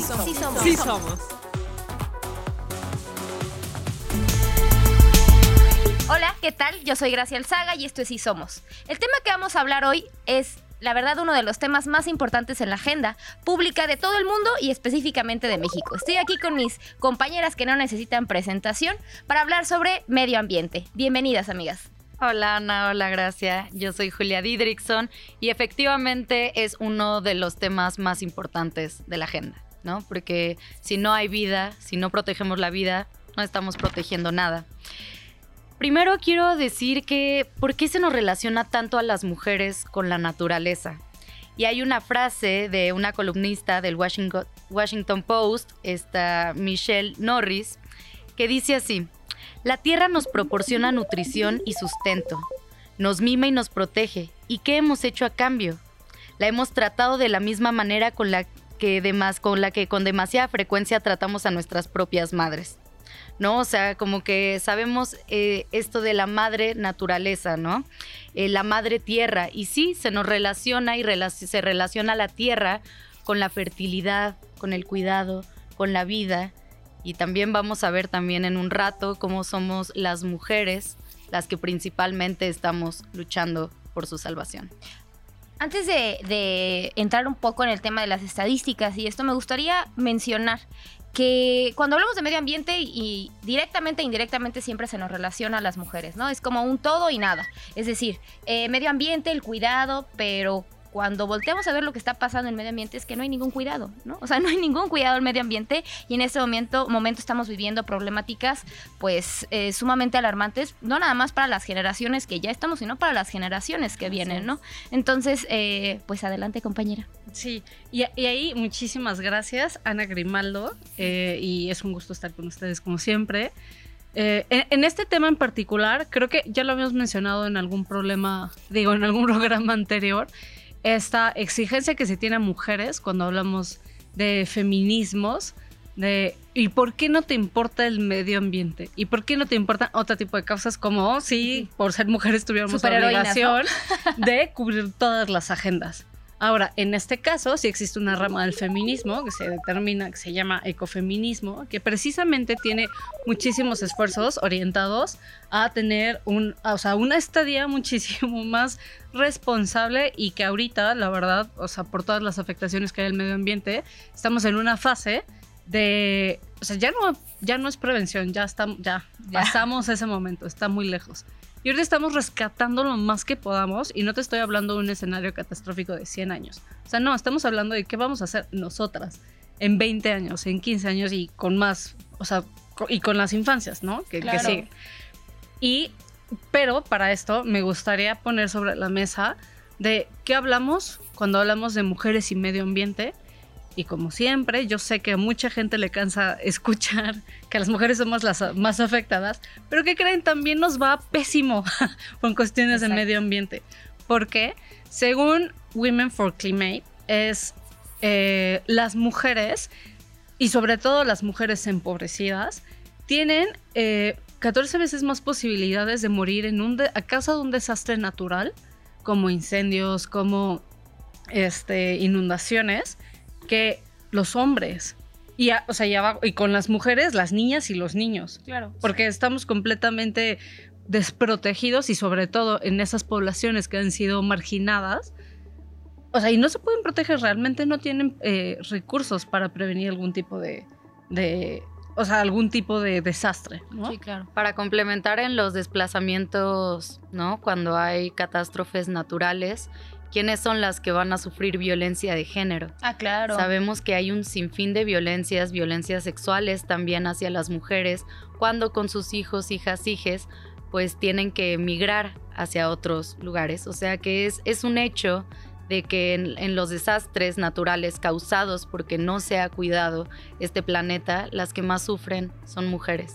somos. Sí somos. Hola, ¿qué tal? Yo soy Gracia Alzaga y esto es Sí Somos. El tema que vamos a hablar hoy es la verdad, uno de los temas más importantes en la agenda pública de todo el mundo y específicamente de México. Estoy aquí con mis compañeras que no necesitan presentación para hablar sobre medio ambiente. Bienvenidas, amigas. Hola Ana, hola Gracia. Yo soy Julia Didrickson y efectivamente es uno de los temas más importantes de la agenda, ¿no? Porque si no hay vida, si no protegemos la vida, no estamos protegiendo nada. Primero quiero decir que ¿por qué se nos relaciona tanto a las mujeres con la naturaleza? Y hay una frase de una columnista del Washington Post, esta Michelle Norris, que dice así, la tierra nos proporciona nutrición y sustento, nos mima y nos protege. ¿Y qué hemos hecho a cambio? La hemos tratado de la misma manera con la que, con, la que con demasiada frecuencia tratamos a nuestras propias madres. ¿no? O sea, como que sabemos eh, esto de la madre naturaleza, ¿no? Eh, la madre tierra. Y sí, se nos relaciona y se relaciona la tierra con la fertilidad, con el cuidado, con la vida y también vamos a ver también en un rato cómo somos las mujeres las que principalmente estamos luchando por su salvación. Antes de, entrar un poco en el tema de las estadísticas y esto, me gustaría mencionar que cuando hablamos de medio ambiente y directamente e indirectamente siempre se nos relaciona a las mujeres, ¿no? Es como un todo y nada. Es decir, eh, medio ambiente, el cuidado, pero cuando volteamos a ver lo que está pasando en el medio ambiente es que no hay ningún cuidado, ¿no? O sea, no hay ningún cuidado del medio ambiente y en este momento, momento estamos viviendo problemáticas pues eh, sumamente alarmantes, no nada más para las generaciones que ya estamos, sino para las generaciones que vienen, ¿no? Entonces, eh, pues adelante compañera. Sí, y, ahí muchísimas gracias Ana Grimaldo eh, y es un gusto estar con ustedes como siempre. en, este tema en particular, creo que ya lo habíamos mencionado en algún problema, digo, en algún programa anterior, esta exigencia que se tiene a mujeres cuando hablamos de feminismos, de ¿y por qué no te importa el medio ambiente? ¿Y por qué no te importan otro tipo de causas como oh, si por ser mujeres tuviéramos la obligación de cubrir todas las agendas? Ahora, en este caso, sí existe una rama del feminismo que se determina, que se llama ecofeminismo, que precisamente tiene muchísimos esfuerzos orientados a tener un, o sea, una estadía muchísimo más responsable y que ahorita, la verdad, o sea, por todas las afectaciones que hay al medio ambiente, estamos en una fase de, o sea, ya no, ya no es prevención, ya estamos, ya, ya. pasamos ese momento, está muy lejos. Y ahorita estamos rescatando lo más que podamos y no te estoy hablando de un escenario catastrófico de 100 años. O sea, no, estamos hablando de qué vamos a hacer nosotras en 20 años, en 15 años y con más, o sea, y con las infancias, ¿no? Que, que siguen. Y, pero para esto me gustaría poner sobre la mesa de qué hablamos cuando hablamos de mujeres y medio ambiente y como siempre, yo sé que a mucha gente le cansa escuchar que las mujeres somos las más afectadas, pero que creen también nos va pésimo con cuestiones de medio ambiente. Porque según Women for Climate, es eh, las mujeres, y sobre todo las mujeres empobrecidas, tienen 14 eh, veces más posibilidades de morir en un a causa de un desastre natural, como incendios, como este, inundaciones, que los hombres. Y, o sea, y con las mujeres, las niñas y los niños. Claro. Porque estamos completamente desprotegidos y sobre todo en esas poblaciones que han sido marginadas. O sea, y no se pueden proteger, realmente no tienen eh, recursos para prevenir algún tipo de, de, o sea, algún tipo de desastre, ¿no? Sí, claro. Para complementar en los desplazamientos, ¿no? Cuando hay catástrofes naturales, quiénes son las que van a sufrir violencia de género. Ah, claro. Sabemos que hay un sinfín de violencias, violencias sexuales también hacia las mujeres, cuando con sus hijos, hijas, hijes, pues tienen que emigrar hacia otros lugares. O sea que es, es un hecho de que en, los desastres naturales causados porque no se ha cuidado este planeta, las que más sufren son mujeres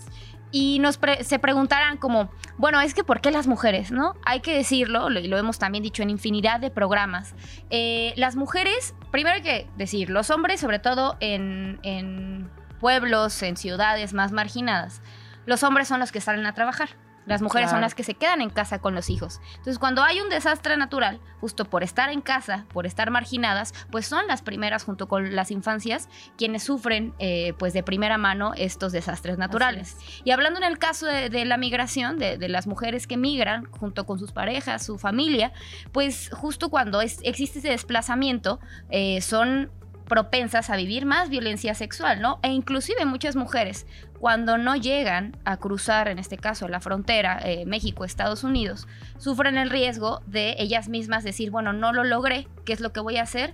y nos se preguntarán como, bueno, es que ¿por qué las mujeres? ¿No? Hay que decirlo, y lo hemos también dicho en infinidad de programas. Eh, las mujeres, primero hay que decir, los hombres, sobre todo en, en pueblos, en ciudades más marginadas, los hombres son los que salen a trabajar. Las mujeres son las que se quedan en casa con los hijos. Entonces, cuando hay un desastre natural, justo por estar en casa, por estar marginadas, pues son las primeras, junto con las infancias, quienes sufren, eh, pues de primera mano, estos desastres naturales. Y hablando en el caso de, de la migración, de, de las mujeres que migran junto con sus parejas, su familia, pues justo cuando es- existe ese desplazamiento, eh, son propensas a vivir más violencia sexual, ¿no? E inclusive muchas mujeres, cuando no llegan a cruzar, en este caso, la frontera eh, México-Estados Unidos, sufren el riesgo de ellas mismas decir, bueno, no lo logré, ¿qué es lo que voy a hacer?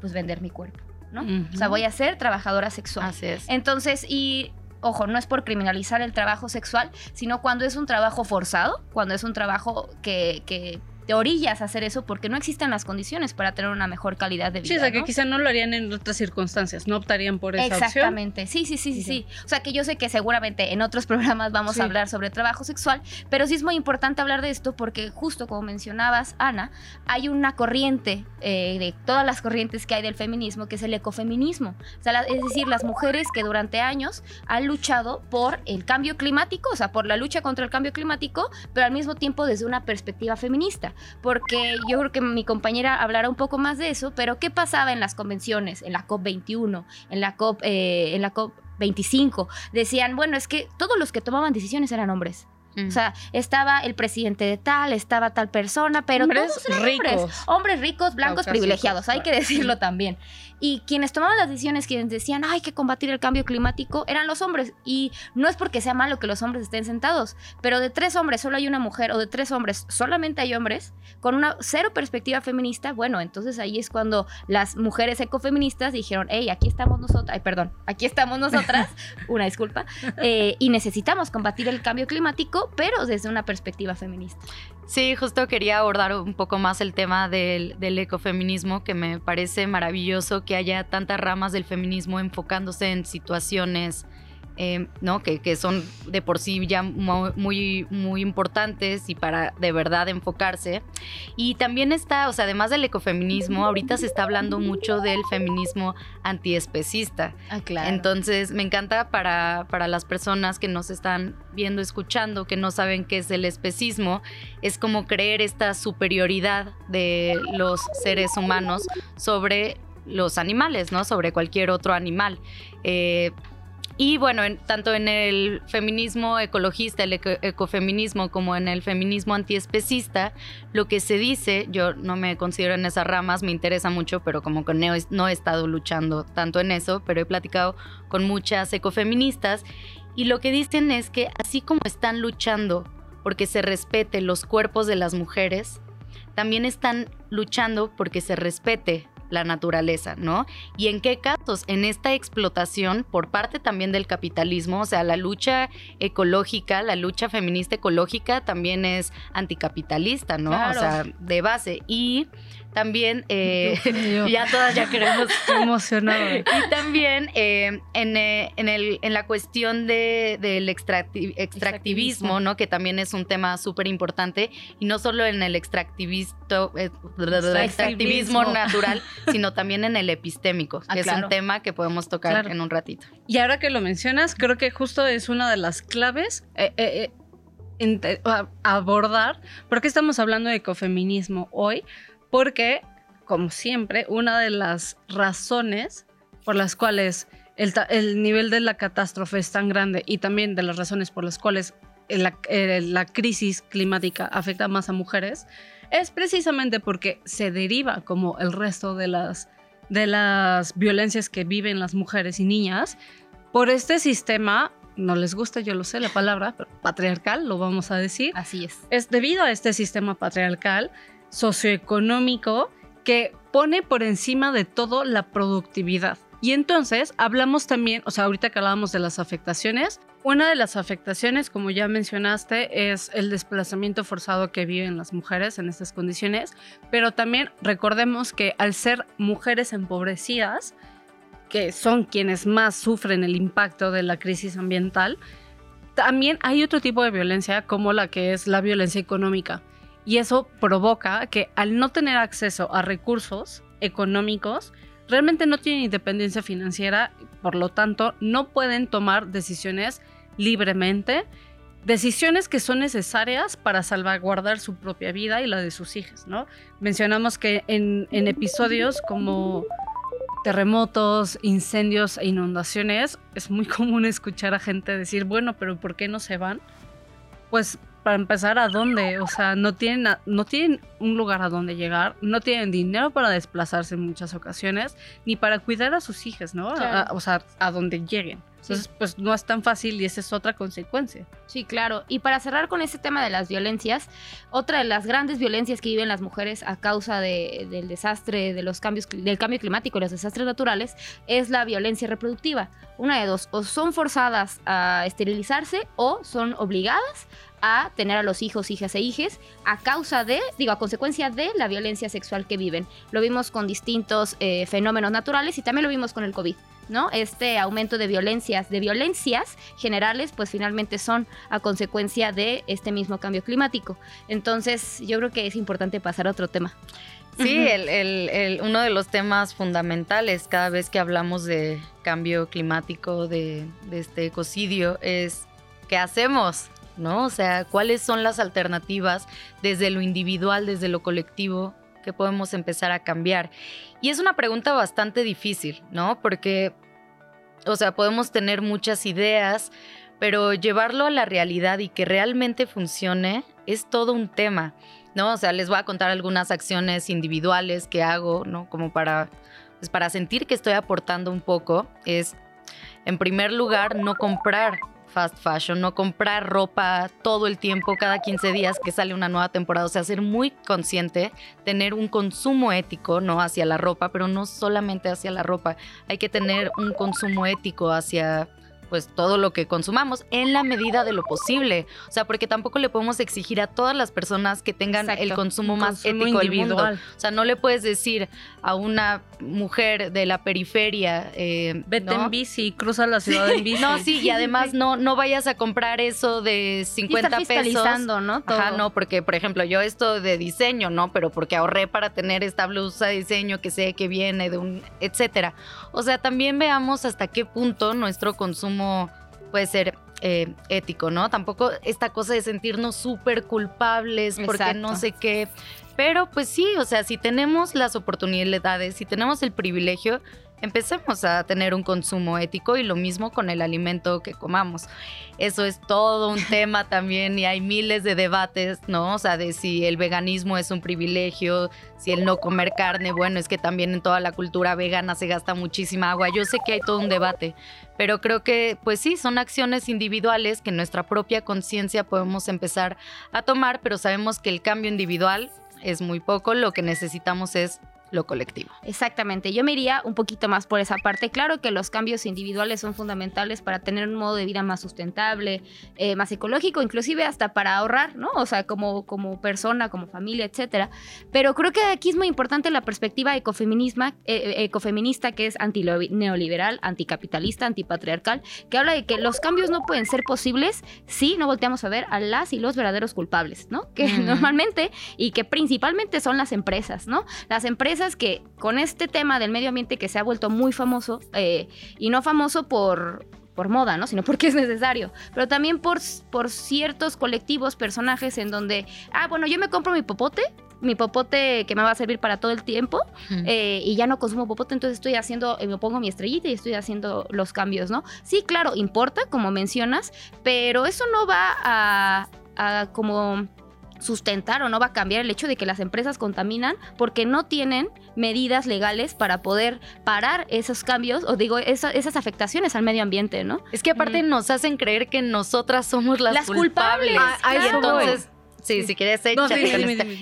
Pues vender mi cuerpo, ¿no? O sea, voy a ser trabajadora sexual. Así es. Entonces, y ojo, no es por criminalizar el trabajo sexual, sino cuando es un trabajo forzado, cuando es un trabajo que, que te orillas a hacer eso porque no existen las condiciones para tener una mejor calidad de vida. Sí, o sea, que ¿no? quizá no lo harían en otras circunstancias, no optarían por esa opción. Exactamente, sí, sí, sí, sí, Sí. sí. O sea que yo sé que seguramente en otros programas vamos Sí. a hablar sobre trabajo sexual, pero sí es muy importante hablar de esto porque justo como mencionabas, Ana, hay una corriente eh, de todas las corrientes que hay del feminismo, que es el ecofeminismo. O sea, la- es decir, las mujeres que durante años han luchado por el cambio climático, o sea, por la lucha contra el cambio climático, pero al mismo tiempo desde una perspectiva feminista. Porque yo creo que mi compañera hablará un poco más de eso, pero ¿qué pasaba en las convenciones, en la COP21, en la COP, eh, en la COP 25? Decían, bueno, es que todos los que tomaban decisiones eran hombres. Mm. O sea, estaba el presidente de tal, estaba tal persona, pero Hombres todos eran ricos. hombres. Hombres ricos, blancos, Caucásicos, privilegiados, hay que decirlo también. Y quienes tomaban las decisiones, quienes decían, hay que combatir el cambio climático, eran los hombres. Y no es porque sea malo que los hombres estén sentados, pero de tres hombres solo hay una mujer, o de tres hombres solamente hay hombres, con una cero perspectiva feminista, bueno, entonces ahí es cuando las mujeres ecofeministas dijeron, hey, aquí estamos nosotras, ay, perdón, aquí estamos nosotras, una disculpa, eh, y necesitamos combatir el cambio climático, pero desde una perspectiva feminista. Sí, justo quería abordar un poco más el tema del, del ecofeminismo, que me parece maravilloso que haya tantas ramas del feminismo enfocándose en situaciones eh, ¿no? que, que son de por sí ya mu- muy, muy importantes y para de verdad enfocarse. Y también está, o sea, además del ecofeminismo, ahorita se está hablando mucho del feminismo antiespecista. Ah, claro. Entonces, me encanta para, para las personas que nos están viendo, escuchando, que no saben qué es el especismo, es como creer esta superioridad de los seres humanos sobre los animales, ¿no? Sobre cualquier otro animal. Eh, y bueno, en- tanto en el feminismo ecologista, el eco- ecofeminismo, como en el feminismo antiespecista, lo que se dice, yo no me considero en esas ramas, me interesa mucho, pero como que no he estado luchando tanto en eso, pero he platicado con muchas ecofeministas. Y lo que dicen es que así como están luchando porque se respete los cuerpos de las mujeres, también están luchando porque se respete la naturaleza, ¿no? ¿Y en qué casos? En esta explotación por parte también del capitalismo, o sea, la lucha ecológica, la lucha feminista ecológica también es anticapitalista, ¿no? Claro. O sea, de base. Y también, eh, ya todas ya queremos Estoy emocionada. y también eh, en, eh, en, el, en la cuestión de, del extracti- extractivismo. ¿no? Que también es un tema súper importante. Y no solo en el extractivisto, extractivismo natural, sino también en el epistémico, que Ah, es un tema que podemos tocar Claro. en un ratito. Y ahora que lo mencionas, creo que justo es una de las claves eh, abordar por qué estamos hablando de ecofeminismo hoy, porque, como siempre, una de las razones por las cuales el, el nivel de la catástrofe es tan grande y también de las razones por las cuales la, eh, la crisis climática afecta más a mujeres es precisamente porque se deriva como el resto de las de las violencias que viven las mujeres y niñas por este sistema, no les gusta, yo lo sé la palabra, pero patriarcal, lo vamos a decir, Así es. es debido a este sistema patriarcal socioeconómico que pone por encima de todo la productividad. Y entonces hablamos también, o sea, ahorita que hablábamos de las afectaciones, una de las afectaciones, como ya mencionaste, es el desplazamiento forzado que viven las mujeres en estas condiciones, pero también recordemos que al ser mujeres empobrecidas, que son quienes más sufren el impacto de la crisis ambiental, también hay otro tipo de violencia como la que es la violencia económica. Y eso provoca que al no tener acceso a recursos económicos, realmente no tienen independencia financiera, por lo tanto no pueden tomar decisiones libremente decisiones que son necesarias para salvaguardar su propia vida y la de sus hijas, ¿no? Mencionamos que en, en episodios como terremotos, incendios e inundaciones, es muy común escuchar a gente decir, bueno, pero ¿por qué no se van? Pues para empezar, ¿a dónde? O sea, no tienen, no tienen un lugar a donde llegar, no tienen dinero para desplazarse en muchas ocasiones, ni para cuidar a sus hijas, ¿no? o sea, a donde lleguen. Entonces, pues no es tan fácil y esa es otra consecuencia. Sí, claro. Y para cerrar con este tema de las violencias, otra de las grandes violencias que viven las mujeres a causa del desastre, de los cambios, del cambio climático y los desastres naturales, es la violencia reproductiva. Una de dos, o son forzadas a esterilizarse o son obligadas a tener a los hijos, hijas e hijes a causa de, digo, a consecuencia de la violencia sexual que viven. Lo vimos con distintos eh, fenómenos naturales y también lo vimos con el COVID. ¿no? Este aumento de violencias, de violencias generales, pues finalmente son a consecuencia de este mismo cambio climático. Entonces, yo creo que es importante pasar a otro tema. Sí, uno de los temas fundamentales cada vez que hablamos de cambio climático, de, de este ecocidio, es ¿qué hacemos? ¿No? O sea, ¿cuáles son las alternativas desde lo individual, desde lo colectivo que podemos empezar a cambiar? Y es una pregunta bastante difícil, ¿no? Porque, o sea, podemos tener muchas ideas, pero llevarlo a la realidad y que realmente funcione es todo un tema, ¿no? O sea, les voy a contar algunas acciones individuales que hago, ¿no? Como para, pues para sentir que estoy aportando un poco, es, en primer lugar, no comprar fast fashion, no comprar ropa todo el tiempo, cada 15 días que sale una nueva temporada, o sea, ser muy consciente, tener un consumo ético, ¿no? Hacia la ropa, pero no solamente hacia la ropa, hay que tener un consumo ético hacia pues todo lo que consumamos en la medida de lo posible. O sea, porque tampoco le podemos exigir a todas las personas que tengan el consumo más ético del mundo. O sea, no le puedes decir a una mujer de la periferia, eh, vete en bici, cruza la ciudad en bici. No, sí, y además no, no vayas a comprar eso de 50 pesos. ¿no? Ajá, no, porque por ejemplo, yo esto de diseño, ¿no? Pero porque ahorré para tener esta blusa de diseño que sé que viene de un, etcétera. O sea, también veamos hasta qué punto nuestro consumo puede ser eh, ético, ¿no? Tampoco esta cosa de sentirnos súper culpables porque no sé qué. Pero pues sí, o sea, si tenemos las oportunidades, si tenemos el privilegio, empecemos a tener un consumo ético y lo mismo con el alimento que comamos. Eso es todo un tema también y hay miles de debates, ¿no? O sea, de si el veganismo es un privilegio, si el no comer carne, bueno, es que también en toda la cultura vegana se gasta muchísima agua. Yo sé que hay todo un debate, pero creo que pues sí, son acciones individuales que nuestra propia conciencia podemos empezar a tomar, pero sabemos que el cambio individual es muy poco, lo que necesitamos es lo colectivo. Exactamente, yo me iría un poquito más por esa parte. Claro que los cambios individuales son fundamentales para tener un modo de vida más sustentable, eh, más ecológico, inclusive hasta para ahorrar, ¿no? O sea, como, como persona, como familia, etcétera. Pero creo que aquí es muy importante la perspectiva ecofeminisma, eh, eh, ecofeminista, que es anti-neoliberal, anticapitalista, antipatriarcal, que habla de que los cambios no pueden ser posibles si no volteamos a ver a las y los verdaderos culpables, ¿no? Que normalmente y que principalmente son las empresas, ¿no? Las empresas que con este tema del medio ambiente que se ha vuelto muy famoso, eh, y no famoso por, por moda, ¿no? Sino porque es necesario. Pero también por, por ciertos colectivos, personajes en donde, ah, bueno, yo me compro mi popote, mi popote que me va a servir para todo el tiempo, eh, y ya no consumo popote, entonces estoy haciendo, eh, me pongo mi estrellita y estoy haciendo los cambios, ¿no? Sí, claro, importa, como mencionas, pero eso no va a, a como sustentar o no va a cambiar el hecho de que las empresas contaminan porque no tienen medidas legales para poder parar esos cambios o digo esas afectaciones al medio ambiente, ¿no? Es que aparte nos hacen creer que nosotras somos las, culpables. y entonces Sí, si quieres,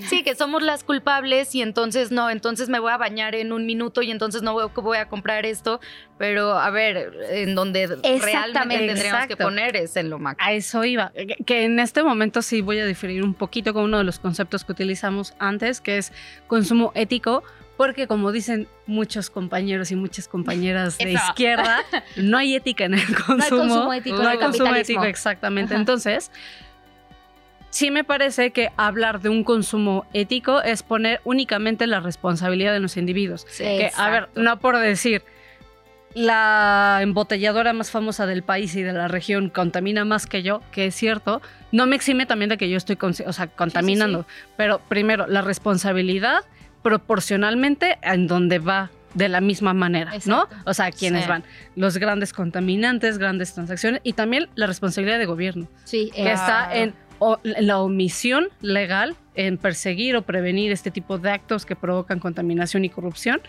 Sí, que somos las culpables y entonces no, entonces me voy a bañar en un minuto y entonces no voy, voy a comprar esto. Pero a ver, en donde realmente tendríamos que poner es en lo macro. A eso iba. Que en este momento sí voy a diferir un poquito con uno de los conceptos que utilizamos antes, que es consumo ético. Porque como dicen muchos compañeros y muchas compañeras de izquierda, no hay ética en el consumo. No hay consumo ético. No hay consumo ético, exactamente. Entonces, sí me parece que hablar de un consumo ético es poner únicamente la responsabilidad de los individuos. que, a ver, no por decir, la embotelladora más famosa del país y de la región contamina más que yo, que es cierto, no me exime también de que yo estoy o sea, contaminando. Pero primero, la responsabilidad proporcionalmente en donde va de la misma manera, ¿no? O sea, quienes van, los grandes contaminantes, grandes transacciones y también la responsabilidad de gobierno, sí, que está en la omisión legal en perseguir o prevenir este tipo de actos que provocan contaminación y corrupción,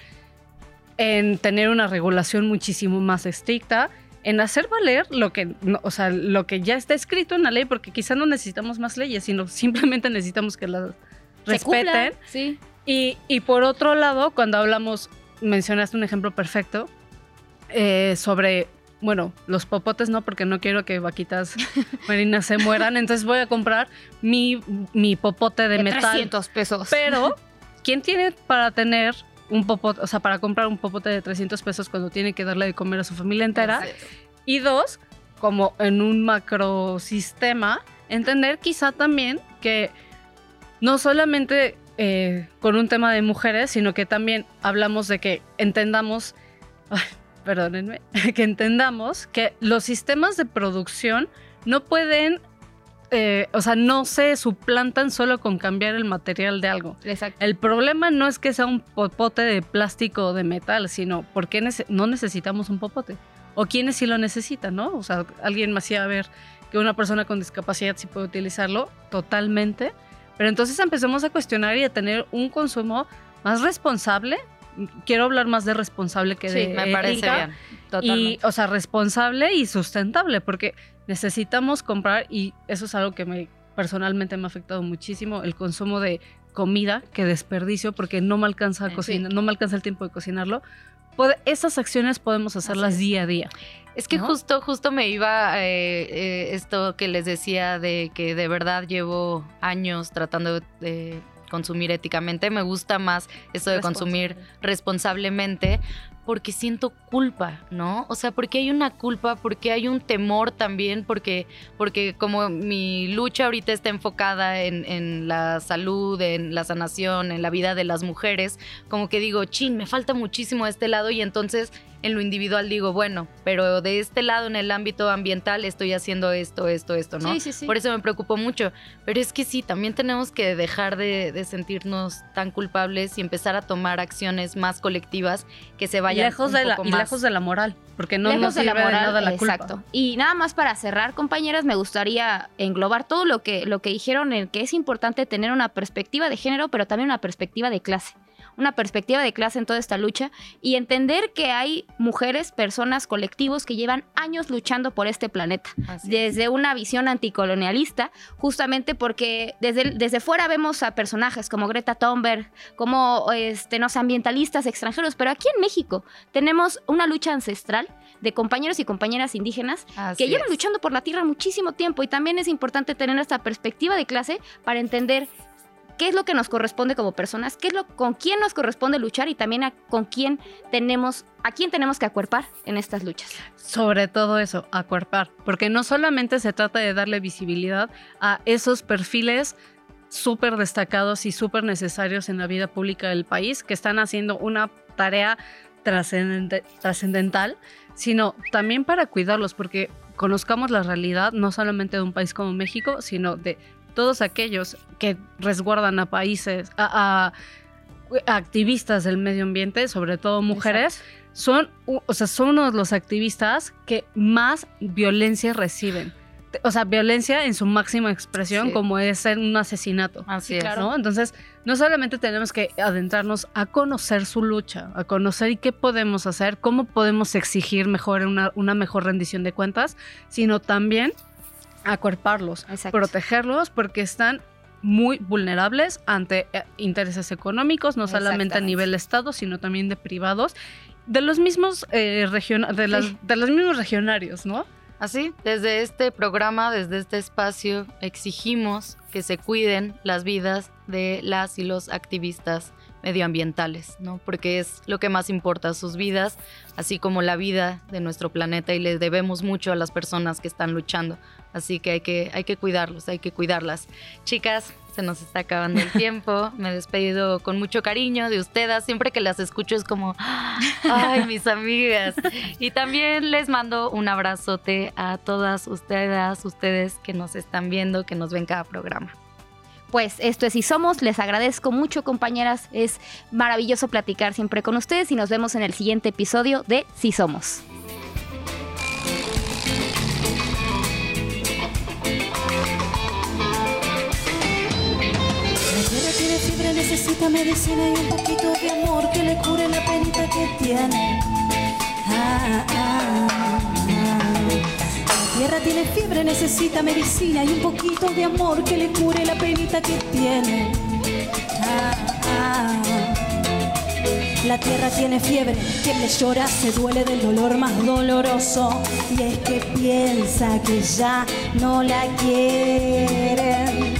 en tener una regulación muchísimo más estricta, en hacer valer lo que, o sea, lo que ya está escrito en la ley, porque quizá no necesitamos más leyes, sino simplemente necesitamos que las respeten. Sí. Y, y, por otro lado, cuando hablamos, mencionaste un ejemplo perfecto eh, sobre bueno, los popotes no, porque no quiero que vaquitas marinas se mueran. Entonces voy a comprar mi, mi popote de, metal. 300 pesos. Pero, ¿quién tiene para tener un popote, o sea, para comprar un popote de 300 pesos cuando tiene que darle de comer a su familia entera? Y dos, como en un macrosistema, entender quizá también que no solamente eh, con un tema de mujeres, sino que también hablamos de que entendamos perdónenme, que entendamos que los sistemas de producción no pueden, eh, o sea, no se suplantan solo con cambiar el material de algo. Exacto. El problema no es que sea un popote de plástico o de metal, sino porque no necesitamos un popote. O quienes sí lo necesitan, ¿no? O sea, alguien me hacía ver que una persona con discapacidad sí puede utilizarlo totalmente. Pero entonces empecemos a cuestionar y a tener un consumo más responsable quiero hablar más de responsable que de sí, me parece bien. Totalmente. Y, o sea, responsable y sustentable, porque necesitamos comprar, y eso es algo que me personalmente me ha afectado muchísimo, el consumo de comida que desperdicio porque no me alcanza a cocinar, no me alcanza el tiempo de cocinarlo. esas acciones podemos hacerlas día a día. Es que justo, justo me iba eh, eh, esto que les decía de que de verdad llevo años tratando de consumir éticamente, me gusta más esto de consumir responsablemente porque siento culpa, ¿no? O sea, porque hay una culpa, porque hay un temor también, porque, porque como mi lucha ahorita está enfocada en, en, la salud, en la sanación, en la vida de las mujeres, como que digo, chin, me falta muchísimo a este lado y entonces en lo individual digo, bueno, pero de este lado en el ámbito ambiental estoy haciendo esto, esto, esto, ¿no? Sí, sí, sí. Por eso me preocupo mucho. Pero es que sí, también tenemos que dejar de, sentirnos tan culpables y empezar a tomar acciones más colectivas que se vayan lejos de la, Y lejos de la moral, porque no nos sirve de, la moral, nada la exacto. Y nada más para cerrar, compañeras, me gustaría englobar todo lo que, lo que dijeron, en que es importante tener una perspectiva de género, pero también una perspectiva de clase una perspectiva de clase en toda esta lucha y entender que hay mujeres, personas, colectivos que llevan años luchando por este planeta, desde una visión anticolonialista, justamente porque desde, desde fuera vemos a personajes como Greta Thunberg, como este, no ambientalistas extranjeros, pero aquí en México tenemos una lucha ancestral de compañeros y compañeras indígenas que llevan luchando por la tierra muchísimo tiempo y también es importante tener esta perspectiva de clase para entender qué es lo que nos corresponde como personas, qué es lo con quién nos corresponde luchar y también con quién tenemos a quién tenemos que acuerpar en estas luchas. Sobre todo eso, acuerpar, porque no solamente se trata de darle visibilidad a esos perfiles súper destacados y súper necesarios en la vida pública del país que están haciendo una tarea trascendental, sino también para cuidarlos, porque conozcamos la realidad no solamente de un país como México, sino de todos aquellos que resguardan a países, a, activistas del medio ambiente, sobre todo mujeres, son, o sea, son uno de los activistas que más violencia reciben. O sea, violencia en su máxima expresión, como es ser un asesinato. Así es. ¿no? Entonces, no solamente tenemos que adentrarnos a conocer su lucha, a conocer qué podemos hacer, cómo podemos exigir mejor una, una mejor rendición de cuentas, sino también acuerparlos, protegerlos porque están muy vulnerables ante eh, intereses económicos, no solamente a nivel Estado, sino también de privados, de los mismos eh, de, de los mismos regionarios, ¿no? Así, desde este programa, desde este espacio, exigimos que se cuiden las vidas de las y los activistas medioambientales, ¿no? Porque es lo que más importa, sus vidas, así como la vida de nuestro planeta y les debemos mucho a las personas que están luchando. Así que hay que, hay que cuidarlos, hay que cuidarlas. Chicas, se nos está acabando el tiempo. Me he despedido con mucho cariño de ustedes. Siempre que las escucho es como, ay, mis amigas. Y también les mando un abrazote a todas ustedes, ustedes que nos están viendo, que nos ven cada programa. Pues esto es Y Somos, les agradezco mucho compañeras, es maravilloso platicar siempre con ustedes y nos vemos en el siguiente episodio de Si Somos. Necesita medicina y un poquito de amor que le cure la penita que tiene. Ah, ah, ah. La tierra tiene fiebre, necesita medicina y un poquito de amor que le cure la penita que tiene. La tierra tiene fiebre, le llora, se duele del dolor más doloroso. Y es que piensa que ya no la quieren.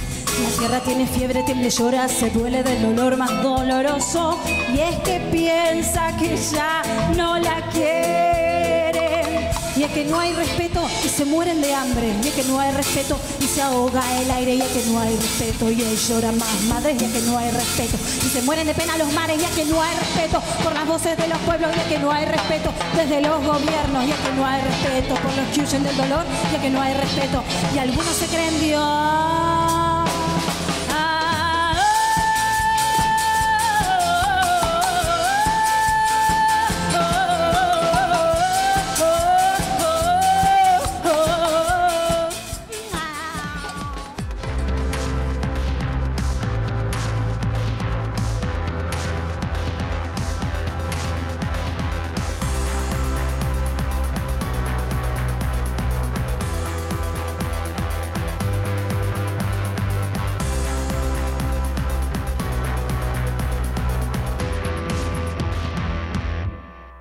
La tierra tiene fiebre, tiemble, llora, se duele del dolor más doloroso. Y es que piensa que ya no la quieren. Y es que no hay respeto y se mueren de hambre. Y es que no hay respeto y se ahoga el aire. Y es que no hay respeto y él llora más madres. Y es que no hay respeto y se mueren de pena los mares. Y es que no hay respeto por las voces de los pueblos. Y es que no hay respeto desde los gobiernos. Y es que no hay respeto por los que huyen del dolor. Y es que no hay respeto. Y algunos se creen Dios.